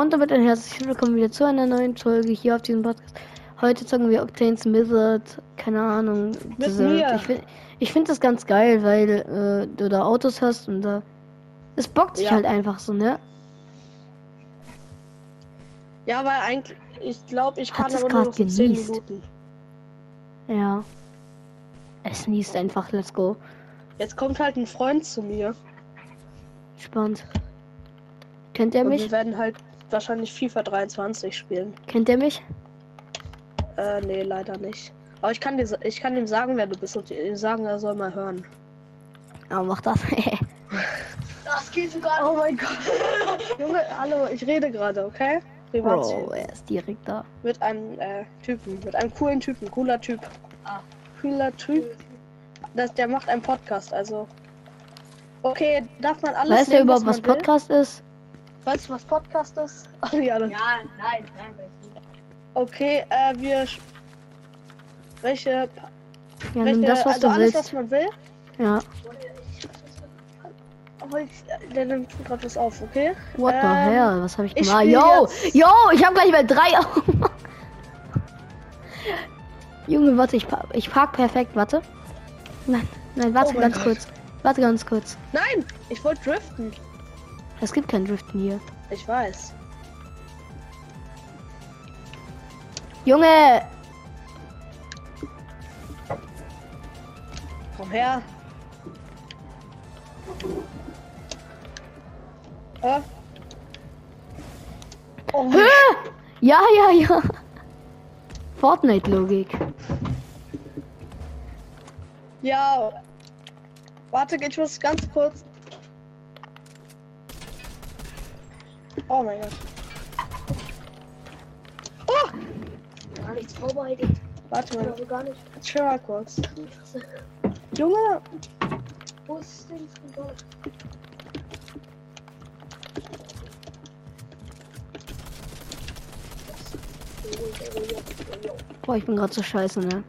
und damit ein herzliches Willkommen wieder zu einer neuen Folge hier auf diesem Podcast. Heute zocken wir Octane Smithard, keine Ahnung. Diese-. Ich finde ich find das ganz geil, weil äh, du da Autos hast und da. Es bockt sich Ja. halt einfach so, ne? Ja, weil eigentlich, ich glaube, ich Hat kann es aber nur grad noch so 10 genießt. Minuten. Ja. Es niest einfach, let's go. Jetzt kommt halt ein Freund zu mir. Spannend. Kennt er Und mich? wir werden halt wahrscheinlich FIFA 23 spielen. Kennt er mich? Äh, nee, leider nicht. Aber ich kann, dir, ich kann ihm sagen, wer du bist und ihm sagen, er soll mal hören. Aber mach das. Das geht sogar. Oh mein Gott. Junge, hallo, ich rede gerade, okay? Privatchen. Bro, er ist direkt da. Mit einem äh, Typen, mit einem coolen Typen, cooler Typ. Cooler Typ. Das, der macht einen Podcast, also. Okay, darf man alles. Weißt du überhaupt, was will? Podcast ist? Weißt du, was Podcast ist? Ach, ja, das Ja, nein, nein, nicht. Okay, äh, wir. Welche. Ja, welche das, was also du alles, willst. was man will. Ja. Aber ich, der nimmt gerade was auf, okay? What the Ähm, hell? Was habe ich ich gemacht? spiel Yo! jetzt- Yo! Ich habe gleich mal drei Augen. Junge, warte, ich, pa ich park perfekt, warte. Nein, nein, warte Oh ganz kurz. Warte ganz kurz. Nein, ich wollte driften. Es gibt kein Driften hier. Ich weiß. Junge! Komm her. Äh? Oh Hä? Ja, ja, ja. Fortnite-Logik. Ja. Warte, ich muss ganz kurz. Oh mein Gott. Oh! Gar nichts vorbereitet. Warte mal, Also gar nicht. chill mal kurz. Junge, Wo ist denn Friedhof? Boah, ich bin gerade so scheiße, ne?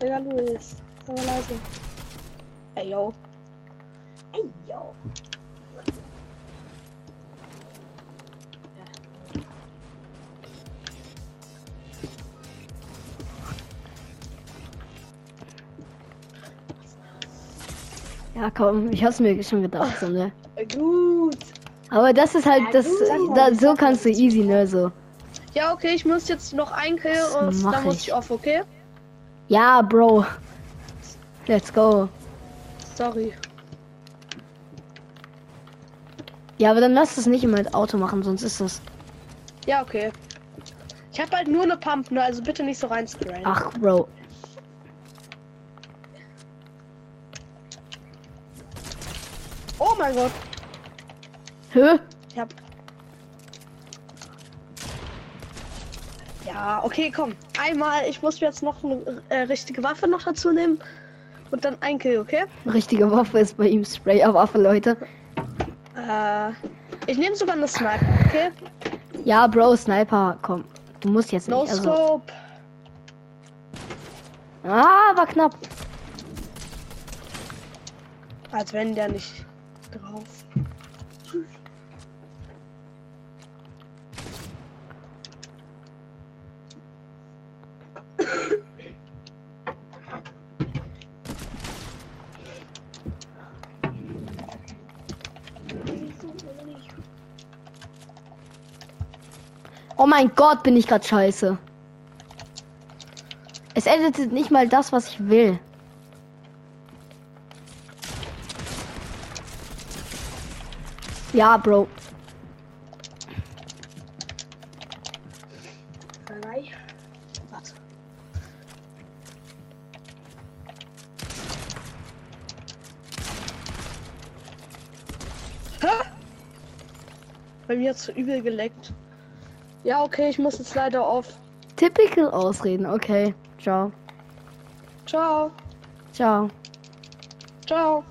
Digga, Luis. Mal leise. Ey, yo. Ey, yo. Ja, komm, ich hab's mir schon gedacht, so, ne? Gut. Aber das ist halt, das, Sag mal, da, so kannst du easy, ne, so. Ja, okay, ich muss jetzt noch ein Kill Das und dann muss ich. ich off, okay? Ja, Bro. Let's go. Sorry. Ja, aber dann lass es nicht immer mit Auto machen, sonst ist das. Ja, okay. Ich habe halt nur eine Pump, ne? Also bitte nicht so rein. Ach, Bro. Mein Gott. Hä? Ich hab. Ja, okay, komm. Einmal, ich muss mir jetzt noch eine äh, richtige Waffe noch dazu nehmen. Und dann ein Kill, okay? Richtige Waffe ist bei ihm Sprayerwaffe, Leute. Äh, ich nehme sogar eine Sniper, okay? Ja, Bro, Sniper, komm. Du musst jetzt No nicht. Also, Scope. ah, war knapp. Als wenn der nicht drauf. Oh mein Gott, bin ich grad scheiße. Es editet nicht mal das, was ich will. Ja, Bro. Bei mir hat's so übel geleckt. Ja, okay, ich muss jetzt leider auf. Typical Ausreden, okay. Ciao. Ciao, Ciao. ciao,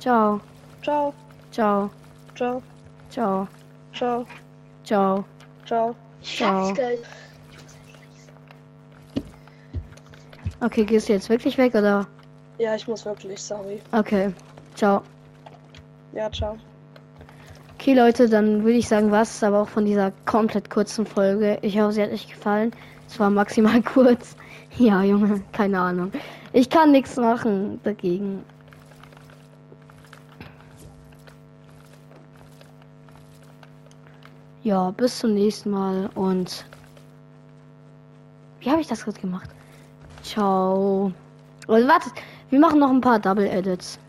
Ciao. ciao, Ciao. Ciao, Ciao. ciao, Ciao. ciao. Ciao. Okay, gehst du jetzt wirklich weg oder? Ja, ich muss wirklich, sorry. Okay. Ciao. Ja, ciao. Okay, Leute, dann würde ich sagen, was aber auch von dieser komplett kurzen Folge. Ich hoffe, sie hat euch gefallen. Es war maximal kurz. Ja, Junge, keine Ahnung. Ich kann nichts machen dagegen. Ja, bis zum nächsten Mal und wie habe ich das gerade gemacht? Ciao. Und wartet, wir machen noch ein paar Double Edits.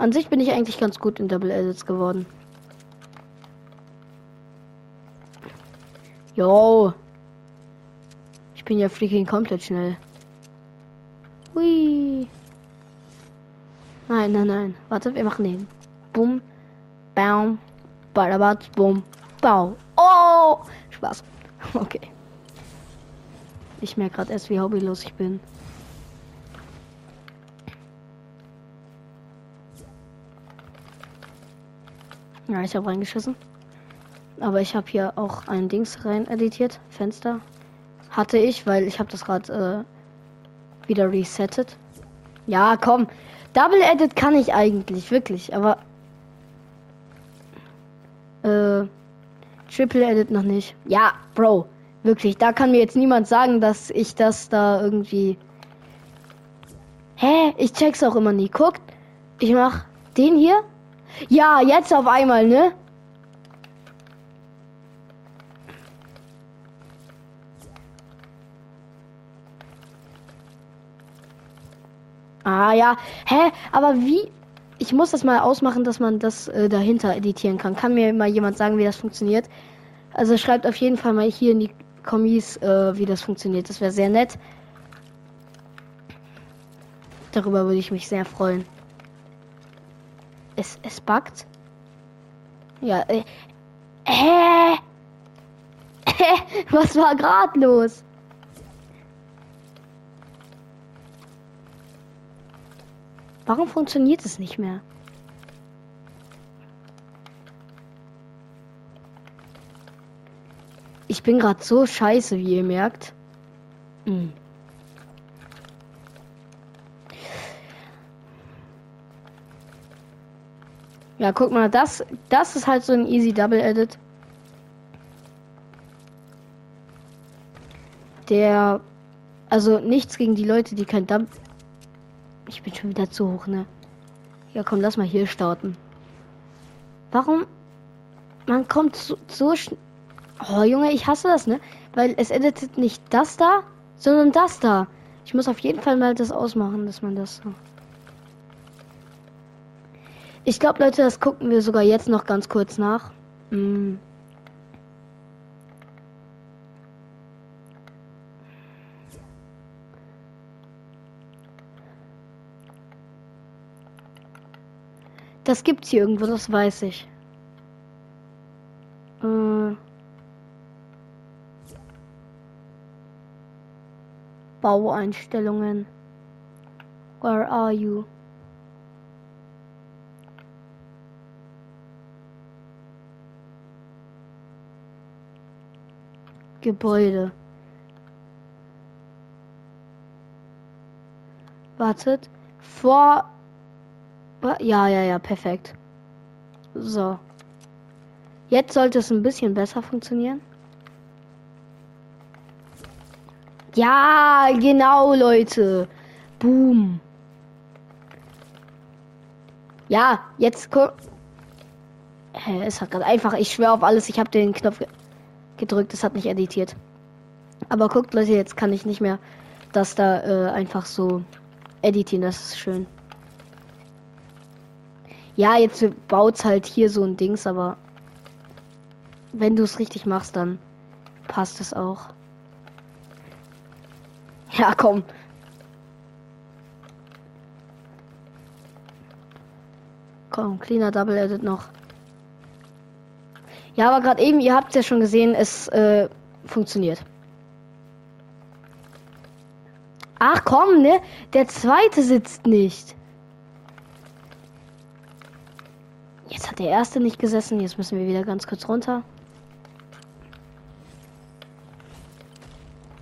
An sich bin ich eigentlich ganz gut in Double Edits geworden. Yo. Ich bin ja freaking komplett schnell. Hui. Nein, nein, nein. Warte, wir machen den. Bum. Baum. Badabat. Bum. Bau. Oh. Spaß. Okay. Ich merke gerade erst, wie hobbylos ich bin. Ja, ich habe reingeschissen. Aber ich habe hier auch ein Dings rein editiert. Fenster. Hatte ich, weil ich habe das gerade äh, wieder resettet. Ja, komm. Double Edit kann ich eigentlich, wirklich. Aber Triple Edit noch nicht. Ja, Bro. Wirklich, da kann mir jetzt niemand sagen, dass ich das da irgendwie. Hä? Ich check's auch immer nie. Guckt. Ich mach den hier. Ja, jetzt auf einmal, ne? Ah ja. Hä? Aber wie? Ich muss das mal ausmachen, dass man das äh, dahinter editieren kann. Kann mir mal jemand sagen, wie das funktioniert? Also schreibt auf jeden Fall mal hier in die Kommis, äh, wie das funktioniert. Das wäre sehr nett. Darüber würde ich mich sehr freuen. Es, es buggt. Ja, äh. Hä? Was war gerade los? Warum funktioniert es nicht mehr? Ich bin gerade so scheiße, wie ihr merkt. Hm. Ja, guck mal, das, das ist halt so ein easy Double Edit. Der, also nichts gegen die Leute, die kein Double. Ich bin schon wieder zu hoch, ne? Ja, komm, lass mal hier starten. Warum? Man kommt so, so schnell. Oh, Junge, ich hasse das, ne? Weil es editet nicht das da, sondern das da. Ich muss auf jeden Fall mal das ausmachen, dass man das so. Ich glaube, Leute, das gucken wir sogar jetzt noch ganz kurz nach. Hm. Das gibt's hier irgendwo, das weiß ich. Äh. Baueinstellungen. Where are you? Gebäude. Wartet. Vor. Ja, ja, ja, perfekt. So. Jetzt sollte es ein bisschen besser funktionieren. Ja, genau, Leute. Boom. Ja, jetzt guck. Es hat gerade einfach, ich schwöre auf alles, ich habe den Knopf ge gedrückt, es hat nicht editiert. Aber guckt, Leute, jetzt kann ich nicht mehr das da äh, einfach so editieren, das ist schön. Ja, jetzt baut's halt hier so ein Dings, aber wenn du es richtig machst, dann passt es auch. Ja, komm. Komm, cleaner Double Edit noch. Ja, aber gerade eben, ihr habt ja schon gesehen, es äh, funktioniert. Ach komm, ne? Der zweite sitzt nicht. Jetzt hat der erste nicht gesessen. Jetzt müssen wir wieder ganz kurz runter.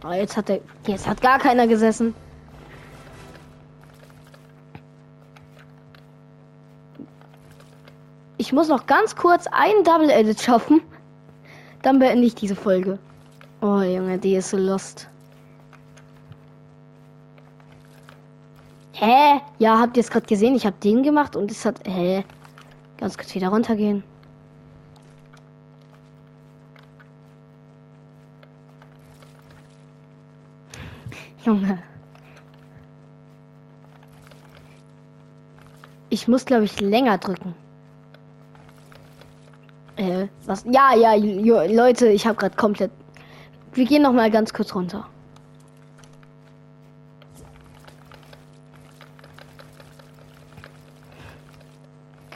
Oh, jetzt hat er. Jetzt hat gar keiner gesessen. muss noch ganz kurz einen Double Edit schaffen. Dann beende ich diese Folge. Oh Junge, die ist so lost. Hä? Ja, habt ihr es gerade gesehen? Ich habe den gemacht und es hat. Hä? Ganz kurz wieder runtergehen. Junge. Ich muss, glaube ich, länger drücken. Äh, was? Ja, ja, Leute, ich habe gerade komplett. Wir gehen noch mal ganz kurz runter.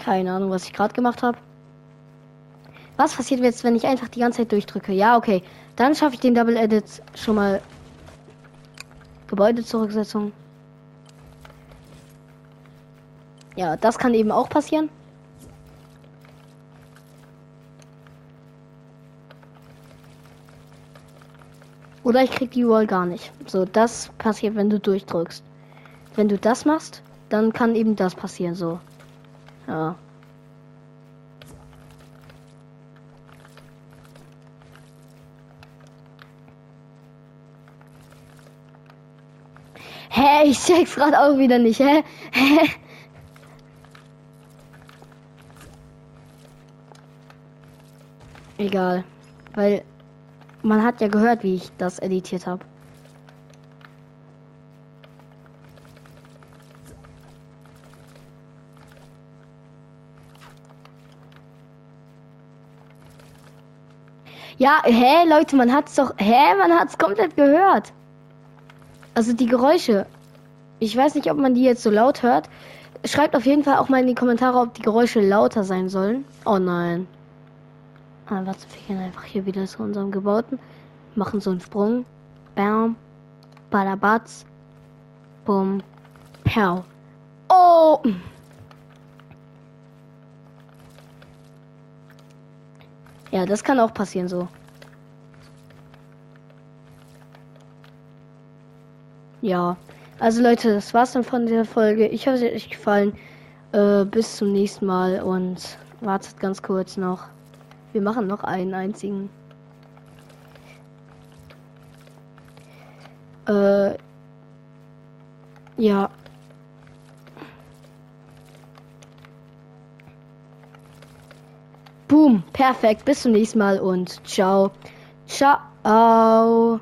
Keine Ahnung, was ich gerade gemacht habe. Was passiert jetzt, wenn ich einfach die ganze Zeit durchdrücke? Ja, okay. Dann schaffe ich den Double Edit schon mal. Gebäudezurücksetzung. Ja, das kann eben auch passieren. Oder ich krieg die Wall gar nicht. So, das passiert, wenn du durchdrückst. Wenn du das machst, dann kann eben das passieren. So. Ja. Hä, ich check's gerade auch wieder nicht, hä? Hä? Egal, weil man hat ja gehört, wie ich das editiert habe. Ja, hä, Leute, man hat's doch, hä, man hat's komplett gehört. Also die Geräusche. Ich weiß nicht, ob man die jetzt so laut hört. Schreibt auf jeden Fall auch mal in die Kommentare, ob die Geräusche lauter sein sollen. Oh nein. Ah, warte, wir gehen einfach hier wieder zu unserem Gebauten. Machen so einen Sprung. Bam. Badabatz. Bum. Pow. Oh! Ja, das kann auch passieren so. Ja, also Leute, das war's dann von der Folge. Ich hoffe, es hat euch gefallen. Äh, bis zum nächsten Mal und wartet ganz kurz noch. Wir machen noch einen einzigen. Äh, ja. Boom, perfekt. Bis zum nächsten Mal und ciao. Ciao.